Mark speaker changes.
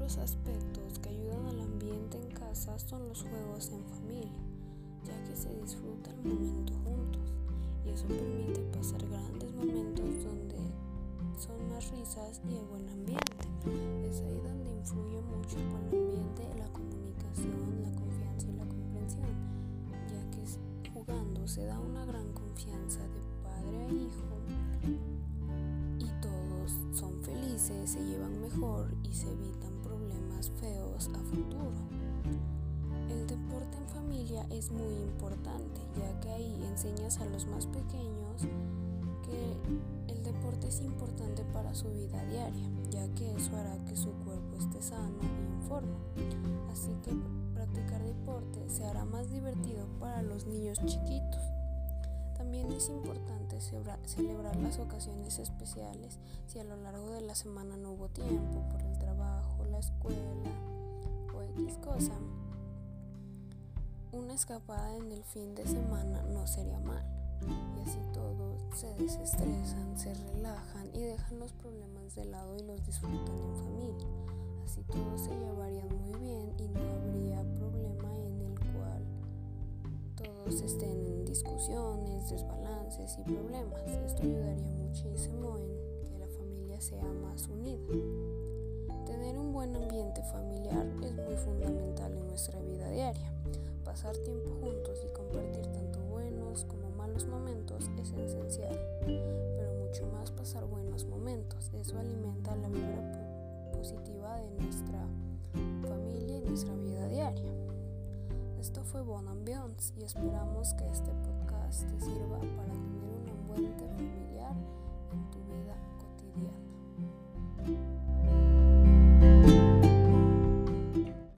Speaker 1: Otros aspectos que ayudan al ambiente en casa son los juegos en familia, ya que se disfruta el momento juntos y eso permite pasar grandes momentos donde son más risas y el buen ambiente. Es ahí donde influye mucho el buen ambiente, la comunicación, la confianza y la comprensión, ya que jugando se da una gran confianza de padre a se llevan mejor y se evitan problemas feos a futuro. El deporte en familia es muy importante, ya que ahí enseñas a los más pequeños que el deporte es importante para su vida diaria, ya que eso hará que su cuerpo esté sano y en forma. Así que practicar deporte se hará más divertido para los niños chiquitos. Es importante celebrar las ocasiones especiales si a lo largo de la semana no hubo tiempo por el trabajo, la escuela o X cosa. Una escapada en el fin de semana no sería mal y así todos se desestresan, se relajan y dejan los problemas de lado y los disfrutan en familia. Así todos se llevarían muy bien y no habría problema en el cual todos estén en discusiones, desbalances y problemas. Esto ayudaría muchísimo en que la familia sea más unida. Tener un buen ambiente familiar es muy fundamental en nuestra vida diaria. Pasar tiempo juntos y compartir tanto buenos como momentos es esencial, pero mucho más pasar buenos momentos. Eso alimenta la vibra positiva de nuestra Esto fue Bon Ambiance y esperamos que este podcast te sirva para tener una